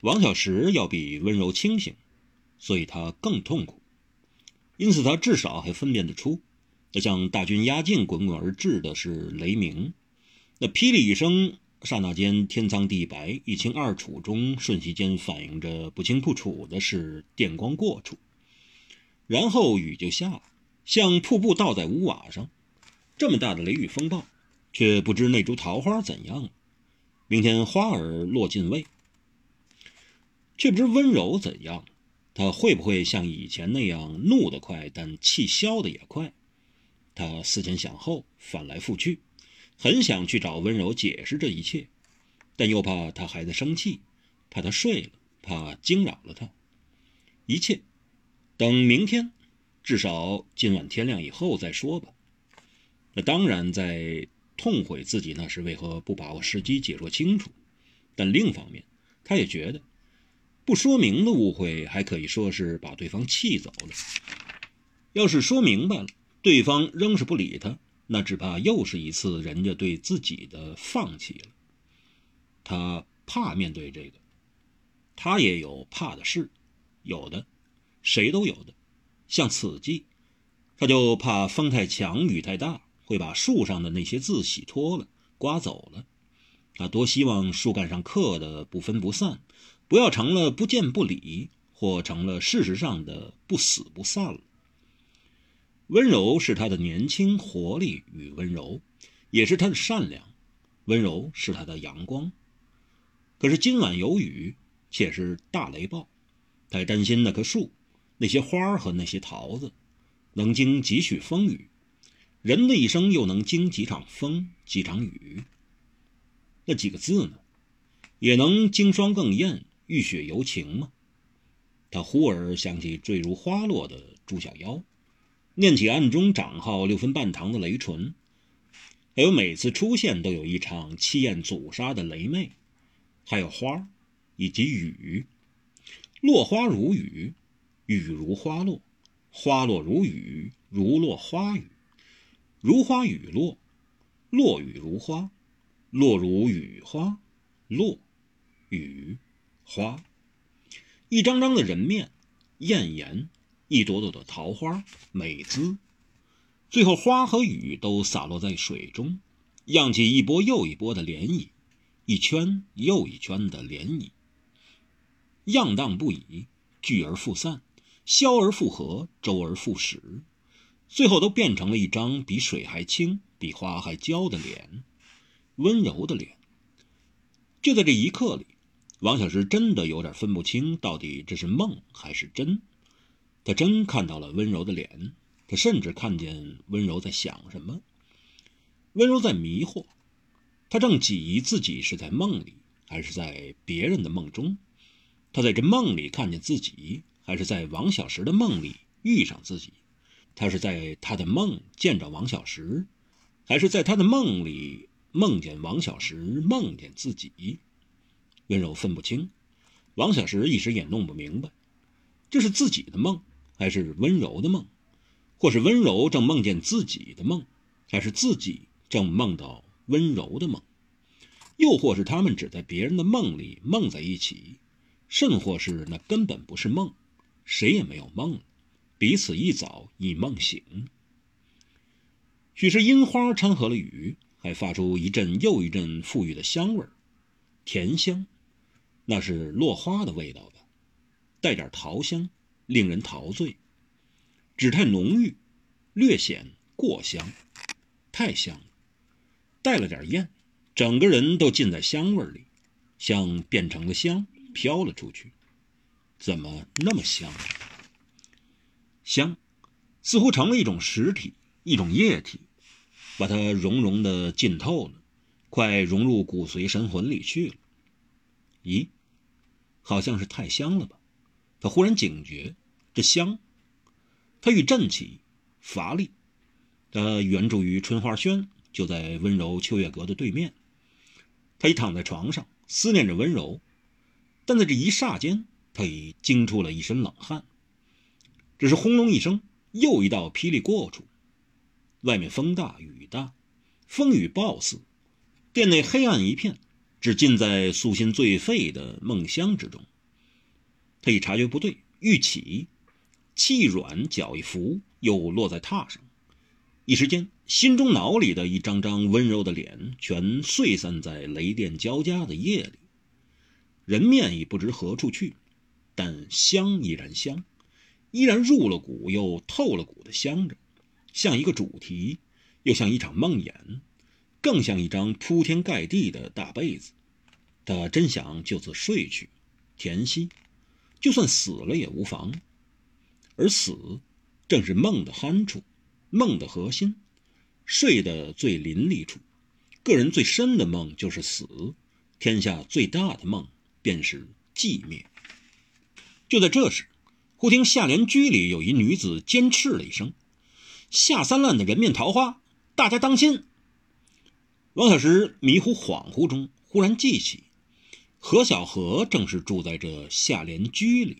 王小石要比温柔清醒，所以他更痛苦。因此，他至少还分辨得出，那向大军压境滚滚而至的是雷鸣，那霹雳一声，刹那间天苍地白，一清二楚中，瞬息间反映着不清不楚的是电光过处。然后雨就下了，像瀑布倒在屋瓦上。这么大的雷雨风暴，却不知那株桃花怎样了。明天花儿落尽未？却不知温柔怎样，他会不会像以前那样怒得快，但气消的也快？他思前想后，翻来覆去，很想去找温柔解释这一切，但又怕他还在生气，怕他睡了，怕惊扰了他。一切，等明天，至少今晚天亮以后再说吧。那当然在痛悔自己那时为何不把握时机解说清楚，但另一方面，他也觉得。不说明的误会，还可以说是把对方气走了。要是说明白了，对方仍是不理他，那只怕又是一次人家对自己的放弃了。他怕面对这个，他也有怕的事，有的，谁都有的。像此际，他就怕风太强，雨太大，会把树上的那些字洗脱了，刮走了。他多希望树干上刻的不分不散。不要成了不见不理，或成了事实上的不死不散了。温柔是他的年轻活力与温柔，也是他的善良。温柔是他的阳光。可是今晚有雨，且是大雷暴，他担心那棵树、那些花和那些桃子能经几许风雨，人的一生又能经几场风、几场雨？那几个字呢？也能经霜更艳。浴血犹情吗？他忽而想起坠如花落的朱小妖，念起暗中长号六分半堂的雷纯，还有每次出现都有一场气焰阻杀的雷妹，还有花以及雨。落花如雨，雨如花落；花落如雨，如落花雨。如花雨落，落雨如花，落如雨花，落雨。花，一张张的人面，艳颜；一朵朵的桃花，美姿。最后，花和雨都洒落在水中，漾起一波又一波的涟漪，一圈又一圈的涟漪，漾荡不已，聚而复散，消而复合，周而复始，最后都变成了一张比水还清、比花还娇的脸，温柔的脸。就在这一刻里。王小石真的有点分不清，到底这是梦还是真。他真看到了温柔的脸，他甚至看见温柔在想什么。温柔在迷惑，他正几疑自己是在梦里，还是在别人的梦中。他在这梦里看见自己，还是在王小石的梦里遇上自己？他是在他的梦见着王小石，还是在他的梦里梦见王小石，梦见自己？温柔分不清，王小石一时也弄不明白，这是自己的梦，还是温柔的梦，或是温柔正梦见自己的梦，还是自己正梦到温柔的梦，又或是他们只在别人的梦里梦在一起，甚或是那根本不是梦，谁也没有梦，彼此一早已梦醒。许是樱花掺和了雨，还发出一阵又一阵馥郁的香味甜香。那是落花的味道吧，带点桃香，令人陶醉。只太浓郁，略显过香，太香了，带了点艳，整个人都浸在香味里，像变成了香，飘了出去。怎么那么香？香，似乎成了一种实体，一种液体，把它融融的浸透了，快融入骨髓神魂里去了。咦？好像是太香了吧？他忽然警觉，这香，他欲振起，乏力。他原住于春花轩，就在温柔秋月阁的对面。他已躺在床上，思念着温柔，但在这一霎间，他已惊出了一身冷汗。只是轰隆一声，又一道霹雳过处。外面风大雨大，风雨暴肆，殿内黑暗一片。只浸在素心最沸的梦乡之中。他一察觉不对，欲起，气软脚一扶，又落在榻上。一时间，心中脑里的一张张温柔的脸，全碎散在雷电交加的夜里。人面已不知何处去，但香依然香，依然入了骨又透了骨的香着，像一个主题，又像一场梦魇，更像一张铺天盖地的大被子。他真想就此睡去，甜心，就算死了也无妨。而死，正是梦的酣处，梦的核心，睡的最淋漓处。个人最深的梦就是死，天下最大的梦便是寂灭。就在这时，忽听下联居里有一女子尖斥了一声：“下三滥的人面桃花，大家当心！”王小石迷糊恍惚中，忽然记起。何小荷正是住在这下联居里。